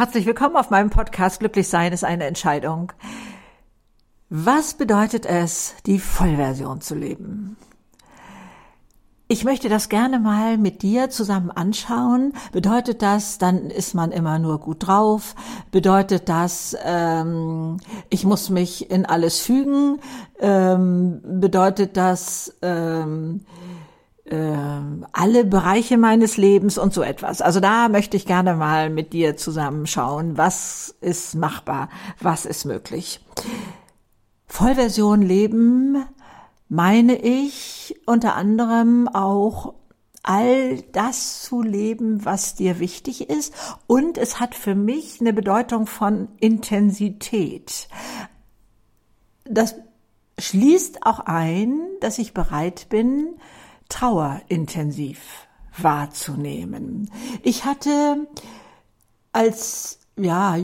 Herzlich willkommen auf meinem Podcast Glücklich sein ist eine Entscheidung. Was bedeutet es, die Vollversion zu leben? Ich möchte das gerne mal mit dir zusammen anschauen. Bedeutet das, dann ist man immer nur gut drauf? Bedeutet das, ähm, ich muss mich in alles fügen? Ähm, bedeutet das, ähm, äh, alle Bereiche meines Lebens und so etwas. Also da möchte ich gerne mal mit dir zusammenschauen, was ist machbar, was ist möglich. Vollversion Leben meine ich unter anderem auch all das zu leben, was dir wichtig ist. Und es hat für mich eine Bedeutung von Intensität. Das schließt auch ein, dass ich bereit bin, Trauer intensiv wahrzunehmen. Ich hatte als ja,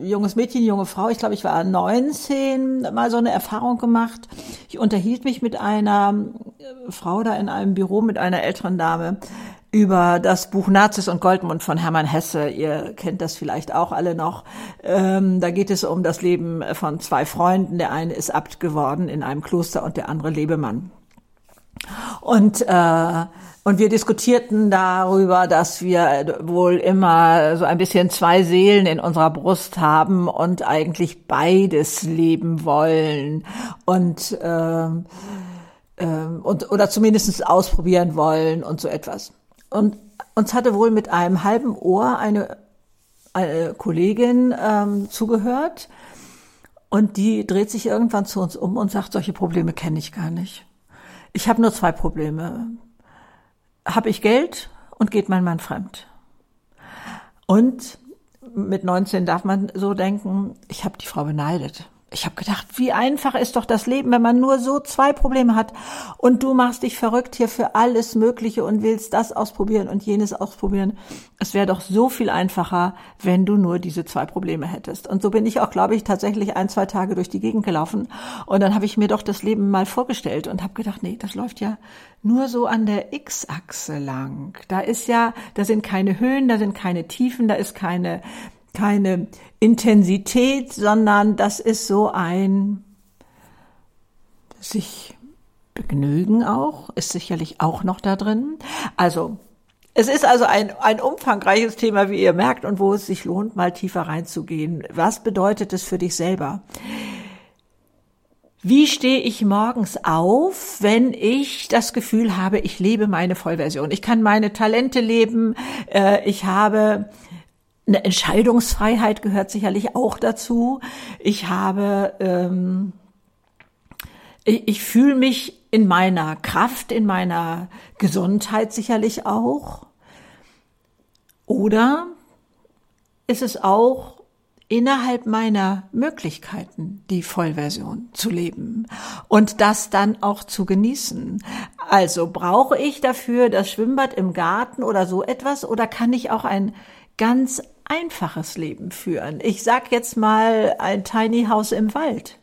junges Mädchen, junge Frau, ich glaube, ich war 19, mal so eine Erfahrung gemacht. Ich unterhielt mich mit einer äh, Frau da in einem Büro, mit einer älteren Dame, über das Buch Nazis und Goldmund von Hermann Hesse. Ihr kennt das vielleicht auch alle noch. Ähm, da geht es um das Leben von zwei Freunden. Der eine ist Abt geworden in einem Kloster und der andere Lebemann. Und äh, und wir diskutierten darüber, dass wir wohl immer so ein bisschen zwei Seelen in unserer Brust haben und eigentlich beides leben wollen und, ähm, ähm, und oder zumindest ausprobieren wollen und so etwas. Und uns hatte wohl mit einem halben Ohr eine, eine Kollegin ähm, zugehört und die dreht sich irgendwann zu uns um und sagt, solche Probleme kenne ich gar nicht. Ich habe nur zwei Probleme. Habe ich Geld und geht mein Mann fremd? Und mit 19 darf man so denken, ich habe die Frau beneidet ich habe gedacht, wie einfach ist doch das Leben, wenn man nur so zwei Probleme hat und du machst dich verrückt hier für alles Mögliche und willst das ausprobieren und jenes ausprobieren. Es wäre doch so viel einfacher, wenn du nur diese zwei Probleme hättest. Und so bin ich auch, glaube ich, tatsächlich ein, zwei Tage durch die Gegend gelaufen und dann habe ich mir doch das Leben mal vorgestellt und habe gedacht, nee, das läuft ja nur so an der X-Achse lang. Da ist ja, da sind keine Höhen, da sind keine Tiefen, da ist keine keine Intensität, sondern das ist so ein sich begnügen auch, ist sicherlich auch noch da drin. Also, es ist also ein, ein umfangreiches Thema, wie ihr merkt, und wo es sich lohnt, mal tiefer reinzugehen. Was bedeutet es für dich selber? Wie stehe ich morgens auf, wenn ich das Gefühl habe, ich lebe meine Vollversion? Ich kann meine Talente leben, äh, ich habe eine Entscheidungsfreiheit gehört sicherlich auch dazu. Ich habe, ähm, ich, ich fühle mich in meiner Kraft, in meiner Gesundheit sicherlich auch. Oder ist es auch innerhalb meiner Möglichkeiten, die Vollversion zu leben und das dann auch zu genießen. Also brauche ich dafür das Schwimmbad im Garten oder so etwas oder kann ich auch ein ganz einfaches Leben führen. Ich sag jetzt mal ein Tiny House im Wald.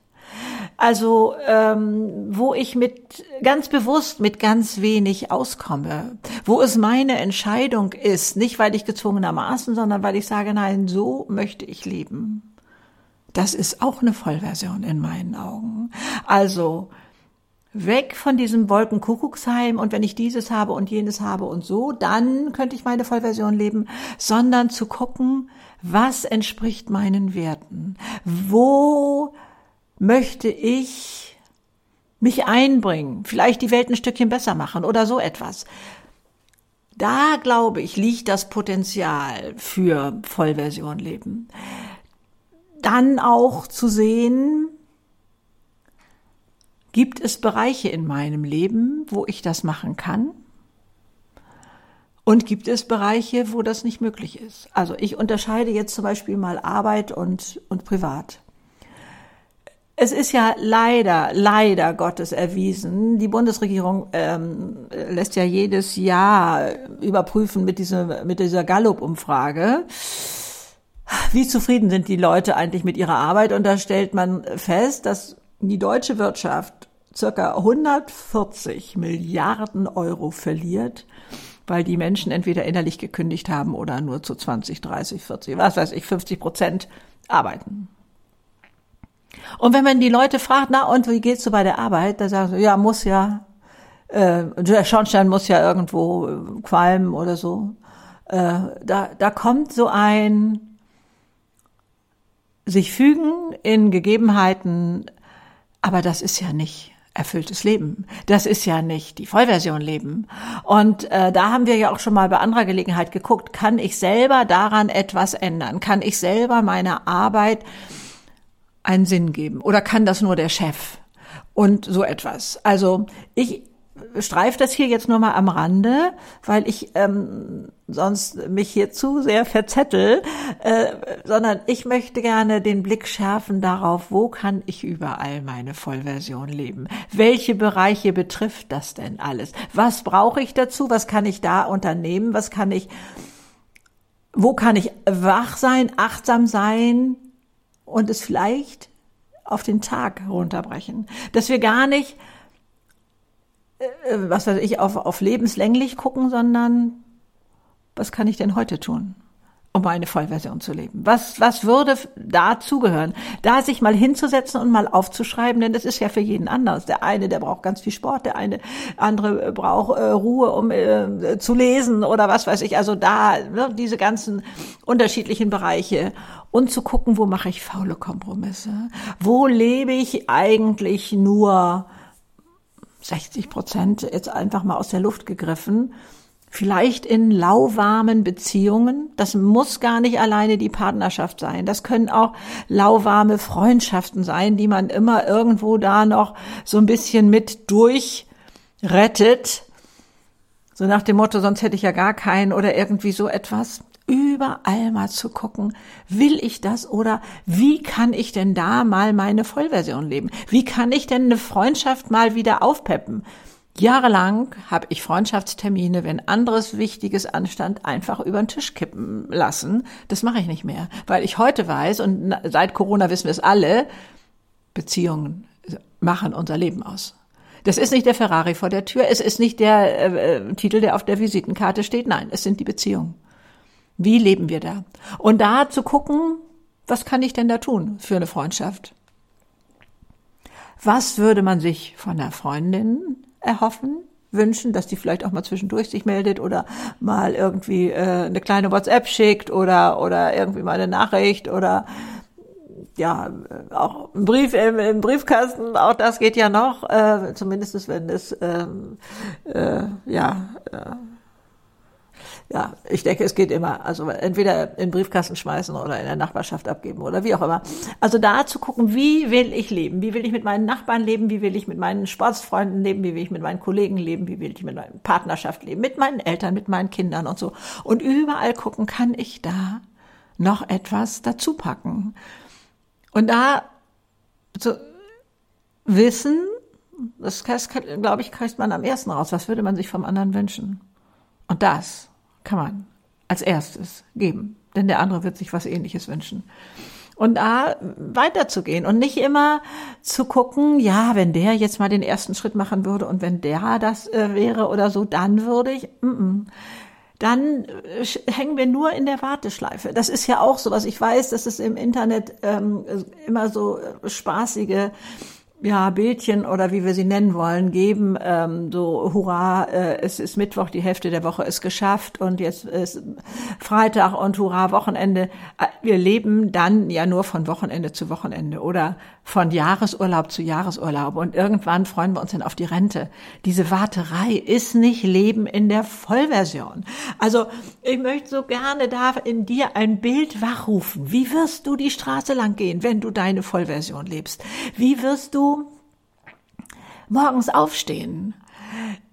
Also ähm, wo ich mit ganz bewusst mit ganz wenig auskomme, wo es meine Entscheidung ist, nicht weil ich gezwungenermaßen, sondern weil ich sage, nein, so möchte ich leben. Das ist auch eine Vollversion in meinen Augen. Also weg von diesem Wolkenkuckucksheim und wenn ich dieses habe und jenes habe und so, dann könnte ich meine Vollversion leben, sondern zu gucken, was entspricht meinen Werten? Wo möchte ich mich einbringen? Vielleicht die Welt ein Stückchen besser machen oder so etwas. Da glaube ich, liegt das Potenzial für Vollversion leben. Dann auch zu sehen, Gibt es Bereiche in meinem Leben, wo ich das machen kann? Und gibt es Bereiche, wo das nicht möglich ist? Also ich unterscheide jetzt zum Beispiel mal Arbeit und, und Privat. Es ist ja leider, leider Gottes erwiesen, die Bundesregierung ähm, lässt ja jedes Jahr überprüfen mit, dieser mit dieser Gallup-Umfrage, wie zufrieden sind die Leute eigentlich mit ihrer Arbeit. Und da stellt man fest, dass die deutsche Wirtschaft circa 140 Milliarden Euro verliert, weil die Menschen entweder innerlich gekündigt haben oder nur zu 20, 30, 40, was weiß ich, 50 Prozent arbeiten. Und wenn man die Leute fragt, na und wie geht's so bei der Arbeit, da sagen sie, ja, muss ja, äh, der Schornstein muss ja irgendwo äh, qualmen oder so. Äh, da, da kommt so ein sich fügen in Gegebenheiten, aber das ist ja nicht erfülltes Leben. Das ist ja nicht die Vollversion Leben. Und äh, da haben wir ja auch schon mal bei anderer Gelegenheit geguckt, kann ich selber daran etwas ändern? Kann ich selber meiner Arbeit einen Sinn geben? Oder kann das nur der Chef? Und so etwas. Also ich streife das hier jetzt nur mal am Rande, weil ich ähm, sonst mich hier zu sehr verzettel, äh, sondern ich möchte gerne den Blick schärfen darauf, wo kann ich überall meine Vollversion leben? Welche Bereiche betrifft das denn alles? Was brauche ich dazu? Was kann ich da unternehmen? Was kann ich, wo kann ich wach sein, achtsam sein und es vielleicht auf den Tag runterbrechen? Dass wir gar nicht was weiß ich, auf, auf lebenslänglich gucken, sondern was kann ich denn heute tun, um meine Vollversion zu leben? Was, was würde dazugehören? Da sich mal hinzusetzen und mal aufzuschreiben, denn das ist ja für jeden anders. Der eine, der braucht ganz viel Sport, der eine, andere braucht äh, Ruhe, um äh, zu lesen oder was weiß ich. Also da, ne, diese ganzen unterschiedlichen Bereiche und zu gucken, wo mache ich faule Kompromisse? Wo lebe ich eigentlich nur 60 Prozent jetzt einfach mal aus der Luft gegriffen. Vielleicht in lauwarmen Beziehungen. Das muss gar nicht alleine die Partnerschaft sein. Das können auch lauwarme Freundschaften sein, die man immer irgendwo da noch so ein bisschen mit durchrettet. So nach dem Motto, sonst hätte ich ja gar keinen oder irgendwie so etwas überall mal zu gucken, will ich das oder wie kann ich denn da mal meine Vollversion leben? Wie kann ich denn eine Freundschaft mal wieder aufpeppen? Jahrelang habe ich Freundschaftstermine, wenn anderes Wichtiges anstand, einfach über den Tisch kippen lassen. Das mache ich nicht mehr, weil ich heute weiß und seit Corona wissen wir es alle, Beziehungen machen unser Leben aus. Das ist nicht der Ferrari vor der Tür, es ist nicht der äh, äh Titel, der auf der Visitenkarte steht, nein, es sind die Beziehungen. Wie leben wir da? Und da zu gucken, was kann ich denn da tun für eine Freundschaft? Was würde man sich von einer Freundin erhoffen, wünschen, dass die vielleicht auch mal zwischendurch sich meldet oder mal irgendwie äh, eine kleine WhatsApp schickt oder oder irgendwie mal eine Nachricht oder ja auch ein Brief im, im Briefkasten, auch das geht ja noch, äh, zumindest wenn es ähm, äh, ja äh, ja, ich denke, es geht immer. Also entweder in Briefkasten schmeißen oder in der Nachbarschaft abgeben oder wie auch immer. Also da zu gucken, wie will ich leben? Wie will ich mit meinen Nachbarn leben? Wie will ich mit meinen Sportsfreunden leben? Wie will ich mit meinen Kollegen leben? Wie will ich mit meiner Partnerschaft leben? Mit meinen Eltern, mit meinen Kindern und so. Und überall gucken, kann ich da noch etwas dazu packen? Und da zu wissen, das, glaube ich, kriegt man am ersten raus. Was würde man sich vom anderen wünschen? Und das kann man als erstes geben, denn der andere wird sich was ähnliches wünschen. Und da weiterzugehen und nicht immer zu gucken, ja, wenn der jetzt mal den ersten Schritt machen würde und wenn der das äh, wäre oder so, dann würde ich, mm -mm. dann äh, hängen wir nur in der Warteschleife. Das ist ja auch so was. Ich weiß, dass es im Internet ähm, immer so äh, spaßige ja, Bildchen oder wie wir sie nennen wollen, geben, ähm, so hurra, äh, es ist Mittwoch, die Hälfte der Woche ist geschafft und jetzt ist Freitag und hurra, Wochenende. Äh, wir leben dann ja nur von Wochenende zu Wochenende oder von Jahresurlaub zu Jahresurlaub und irgendwann freuen wir uns dann auf die Rente. Diese Warterei ist nicht Leben in der Vollversion. Also ich möchte so gerne da in dir ein Bild wachrufen. Wie wirst du die Straße lang gehen, wenn du deine Vollversion lebst? Wie wirst du morgens aufstehen?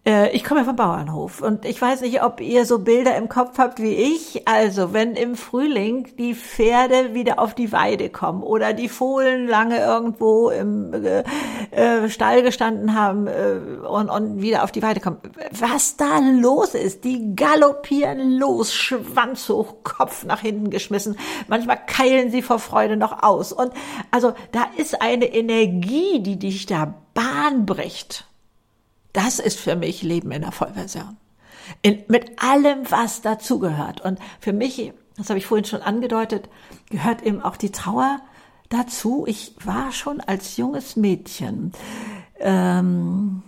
Äh, ich komme vom Bauernhof und ich weiß nicht, ob ihr so Bilder im Kopf habt wie ich. Also, wenn im Frühling die Pferde wieder auf die Weide kommen oder die Fohlen lange irgendwo im äh, äh, Stall gestanden haben äh, und, und wieder auf die Weide kommen, was da los ist, die galoppieren los, Schwanz hoch, Kopf nach hinten geschmissen. Manchmal keilen sie vor Freude noch aus. Und also, da ist eine Energie, die dich da Bahn bricht. Das ist für mich Leben in der Vollversion. In, mit allem, was dazugehört. Und für mich, das habe ich vorhin schon angedeutet, gehört eben auch die Trauer dazu. Ich war schon als junges Mädchen, ähm,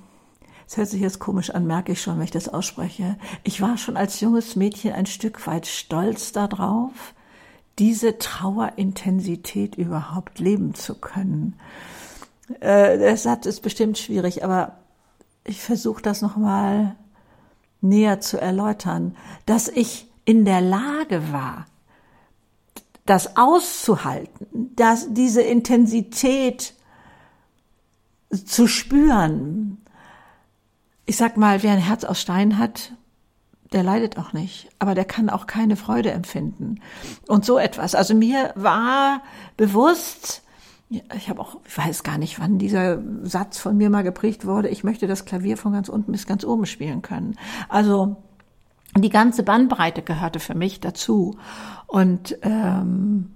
es hört sich jetzt komisch an, merke ich schon, wenn ich das ausspreche. Ich war schon als junges Mädchen ein Stück weit stolz darauf, diese Trauerintensität überhaupt leben zu können. Äh, Satz ist bestimmt schwierig, aber ich versuche das nochmal näher zu erläutern, dass ich in der Lage war, das auszuhalten, dass diese Intensität zu spüren. Ich sag mal, wer ein Herz aus Stein hat, der leidet auch nicht, aber der kann auch keine Freude empfinden. Und so etwas. Also mir war bewusst, ich habe auch, ich weiß gar nicht, wann dieser Satz von mir mal geprägt wurde, ich möchte das Klavier von ganz unten bis ganz oben spielen können. Also die ganze Bandbreite gehörte für mich dazu. Und ähm,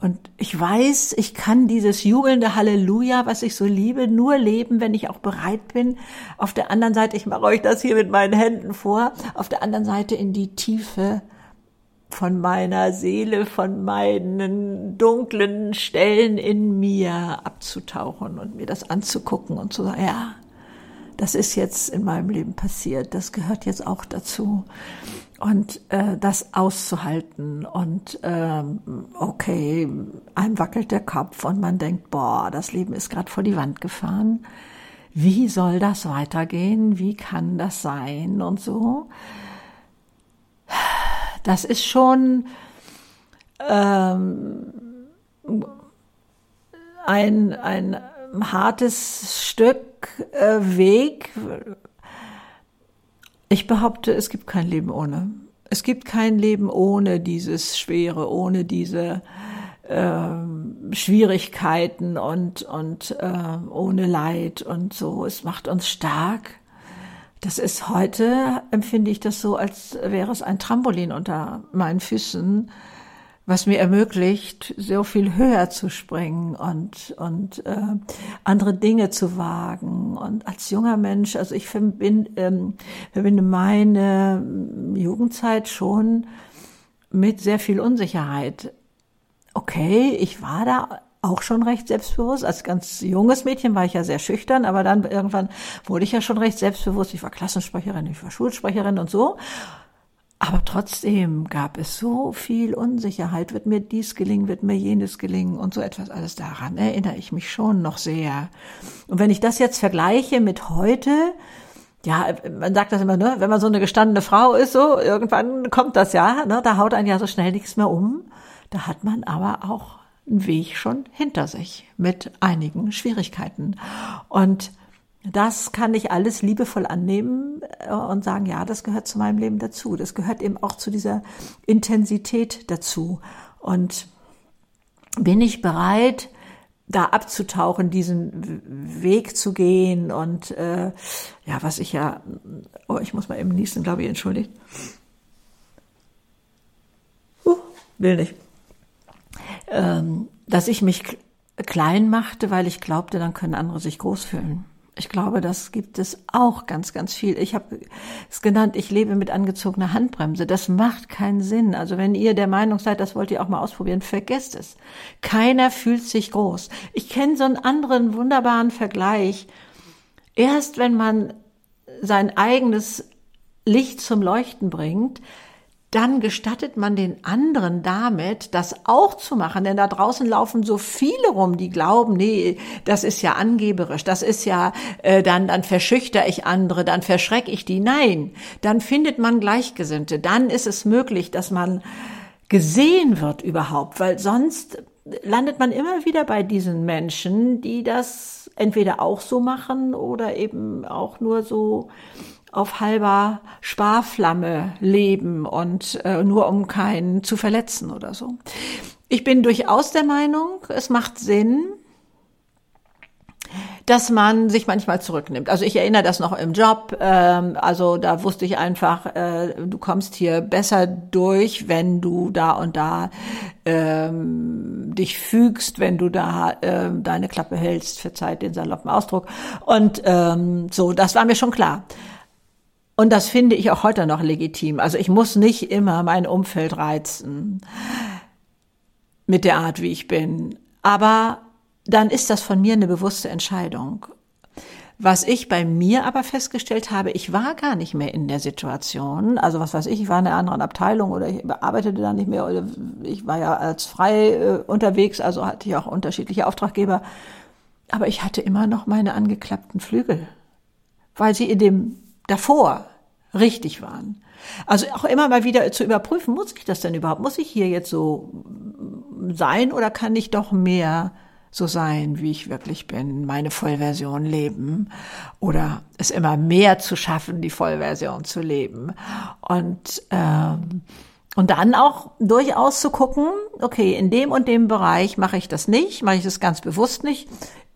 und ich weiß, ich kann dieses jubelnde Halleluja, was ich so liebe, nur leben, wenn ich auch bereit bin. Auf der anderen Seite, ich mache euch das hier mit meinen Händen vor, auf der anderen Seite in die Tiefe von meiner Seele, von meinen dunklen Stellen in mir abzutauchen und mir das anzugucken und zu sagen, ja, das ist jetzt in meinem Leben passiert, das gehört jetzt auch dazu und äh, das auszuhalten und ähm, okay, einem wackelt der Kopf und man denkt, boah, das Leben ist gerade vor die Wand gefahren. Wie soll das weitergehen? Wie kann das sein und so? Das ist schon ähm, ein ein hartes Stück äh, Weg, ich behaupte, es gibt kein Leben ohne. Es gibt kein Leben ohne dieses Schwere, ohne diese äh, Schwierigkeiten und, und äh, ohne Leid und so. Es macht uns stark. Das ist heute, empfinde ich das so, als wäre es ein Trampolin unter meinen Füßen, was mir ermöglicht, so viel höher zu springen und, und äh, andere Dinge zu wagen. Und als junger Mensch, also ich verbinde, ähm, verbinde meine Jugendzeit schon mit sehr viel Unsicherheit. Okay, ich war da auch schon recht selbstbewusst. Als ganz junges Mädchen war ich ja sehr schüchtern, aber dann irgendwann wurde ich ja schon recht selbstbewusst. Ich war Klassensprecherin, ich war Schulsprecherin und so. Aber trotzdem gab es so viel Unsicherheit. Wird mir dies gelingen, wird mir jenes gelingen und so etwas alles daran erinnere ich mich schon noch sehr. Und wenn ich das jetzt vergleiche mit heute, ja, man sagt das immer, ne, wenn man so eine gestandene Frau ist, so, irgendwann kommt das ja, ne, da haut einen ja so schnell nichts mehr um. Da hat man aber auch Weg schon hinter sich mit einigen Schwierigkeiten. Und das kann ich alles liebevoll annehmen äh, und sagen, ja, das gehört zu meinem Leben dazu. Das gehört eben auch zu dieser Intensität dazu. Und bin ich bereit, da abzutauchen, diesen Weg zu gehen und äh, ja, was ich ja, oh, ich muss mal eben niesen, glaube ich, entschuldigt. Uh, will nicht. Ähm, dass ich mich klein machte, weil ich glaubte, dann können andere sich groß fühlen. Ich glaube, das gibt es auch ganz, ganz viel. Ich habe es genannt, ich lebe mit angezogener Handbremse. Das macht keinen Sinn. Also wenn ihr der Meinung seid, das wollt ihr auch mal ausprobieren, vergesst es. Keiner fühlt sich groß. Ich kenne so einen anderen wunderbaren Vergleich. Erst wenn man sein eigenes Licht zum Leuchten bringt, dann gestattet man den anderen damit, das auch zu machen. Denn da draußen laufen so viele rum, die glauben, nee, das ist ja angeberisch, das ist ja, äh, dann, dann verschüchter ich andere, dann verschreck ich die. Nein, dann findet man Gleichgesinnte. Dann ist es möglich, dass man gesehen wird überhaupt, weil sonst landet man immer wieder bei diesen Menschen, die das entweder auch so machen oder eben auch nur so auf halber Sparflamme leben und äh, nur um keinen zu verletzen oder so. Ich bin durchaus der Meinung, es macht Sinn, dass man sich manchmal zurücknimmt. Also ich erinnere das noch im Job. Ähm, also da wusste ich einfach, äh, du kommst hier besser durch, wenn du da und da ähm, dich fügst, wenn du da ähm, deine Klappe hältst, verzeiht den saloppen Ausdruck. Und ähm, so, das war mir schon klar. Und das finde ich auch heute noch legitim. Also ich muss nicht immer mein Umfeld reizen mit der Art, wie ich bin. Aber dann ist das von mir eine bewusste Entscheidung. Was ich bei mir aber festgestellt habe, ich war gar nicht mehr in der Situation. Also was weiß ich, ich war in einer anderen Abteilung oder ich arbeitete da nicht mehr oder ich war ja als frei äh, unterwegs, also hatte ich auch unterschiedliche Auftraggeber. Aber ich hatte immer noch meine angeklappten Flügel, weil sie in dem davor richtig waren. Also auch immer mal wieder zu überprüfen, muss ich das denn überhaupt? Muss ich hier jetzt so sein oder kann ich doch mehr so sein, wie ich wirklich bin, meine Vollversion leben oder es immer mehr zu schaffen, die Vollversion zu leben. Und, ähm, und dann auch durchaus zu gucken, okay, in dem und dem Bereich mache ich das nicht, mache ich das ganz bewusst nicht.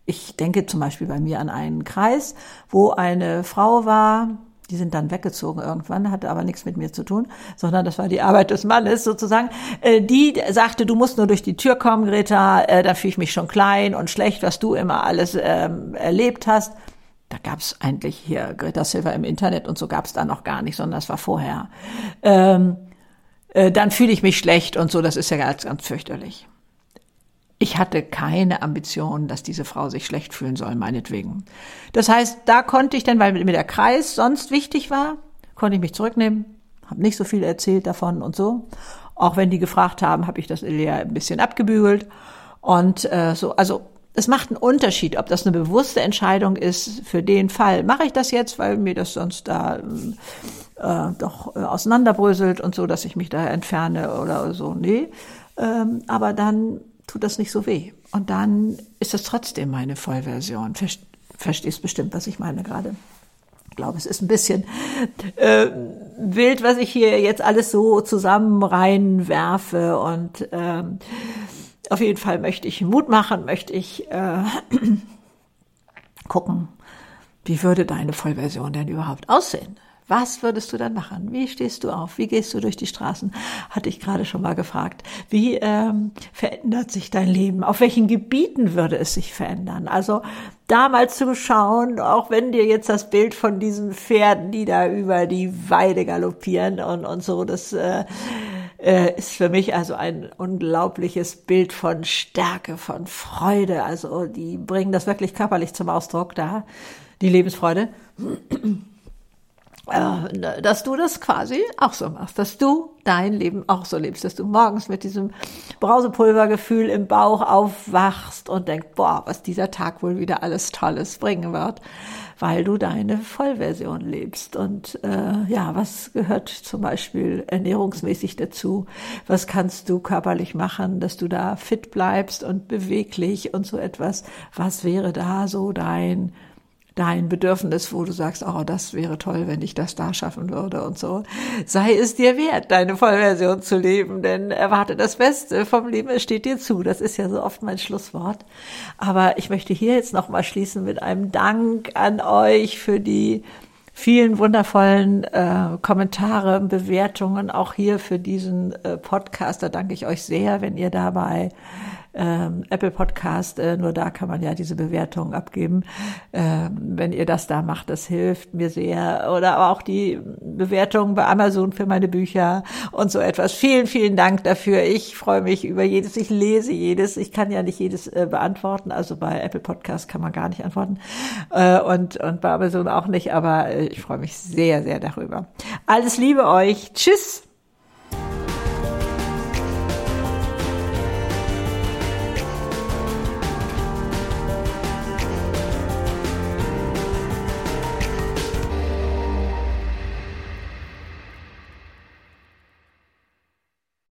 Ich denke zum Beispiel bei mir an einen Kreis, wo eine Frau war, die sind dann weggezogen irgendwann, hatte aber nichts mit mir zu tun, sondern das war die Arbeit des Mannes sozusagen. Äh, die sagte, du musst nur durch die Tür kommen, Greta, äh, da fühle ich mich schon klein und schlecht, was du immer alles ähm, erlebt hast. Da gab's eigentlich hier Greta Silver im Internet und so gab's da noch gar nicht, sondern das war vorher. Ähm, äh, dann fühle ich mich schlecht und so, das ist ja ganz, ganz fürchterlich. Ich hatte keine Ambition, dass diese Frau sich schlecht fühlen soll, meinetwegen. Das heißt, da konnte ich dann, weil mir der Kreis sonst wichtig war, konnte ich mich zurücknehmen, habe nicht so viel erzählt davon und so. Auch wenn die gefragt haben, habe ich das eher ein bisschen abgebügelt. Und äh, so, also es macht einen Unterschied, ob das eine bewusste Entscheidung ist für den Fall. Mache ich das jetzt, weil mir das sonst da äh, doch äh, auseinanderbröselt und so, dass ich mich da entferne oder so. Nee. Ähm, aber dann tut das nicht so weh. Und dann ist das trotzdem meine Vollversion. Verstehst bestimmt, was ich meine gerade. Ich glaube, es ist ein bisschen äh, wild, was ich hier jetzt alles so zusammen reinwerfe. Und ähm, auf jeden Fall möchte ich Mut machen, möchte ich äh, gucken, wie würde deine Vollversion denn überhaupt aussehen? Was würdest du dann machen? Wie stehst du auf? Wie gehst du durch die Straßen? Hatte ich gerade schon mal gefragt. Wie ähm, verändert sich dein Leben? Auf welchen Gebieten würde es sich verändern? Also da mal zu schauen, auch wenn dir jetzt das Bild von diesen Pferden, die da über die Weide galoppieren und, und so, das äh, äh, ist für mich also ein unglaubliches Bild von Stärke, von Freude. Also die bringen das wirklich körperlich zum Ausdruck da, die Lebensfreude. Äh, dass du das quasi auch so machst, dass du dein Leben auch so lebst, dass du morgens mit diesem Brausepulvergefühl im Bauch aufwachst und denkst, boah, was dieser Tag wohl wieder alles Tolles bringen wird, weil du deine Vollversion lebst. Und äh, ja, was gehört zum Beispiel ernährungsmäßig dazu? Was kannst du körperlich machen, dass du da fit bleibst und beweglich und so etwas? Was wäre da so dein dein Bedürfnis, wo du sagst, oh, das wäre toll, wenn ich das da schaffen würde und so. Sei es dir wert, deine Vollversion zu leben, denn erwarte das Beste vom Leben, es steht dir zu. Das ist ja so oft mein Schlusswort. Aber ich möchte hier jetzt nochmal schließen mit einem Dank an euch für die vielen wundervollen äh, Kommentare, Bewertungen, auch hier für diesen äh, Podcast. Da danke ich euch sehr, wenn ihr dabei ähm, Apple Podcast, äh, nur da kann man ja diese Bewertung abgeben. Ähm, wenn ihr das da macht, das hilft mir sehr. Oder auch die Bewertung bei Amazon für meine Bücher und so etwas. Vielen, vielen Dank dafür. Ich freue mich über jedes. Ich lese jedes. Ich kann ja nicht jedes äh, beantworten. Also bei Apple Podcast kann man gar nicht antworten. Äh, und, und bei Amazon auch nicht. Aber äh, ich freue mich sehr, sehr darüber. Alles Liebe euch. Tschüss.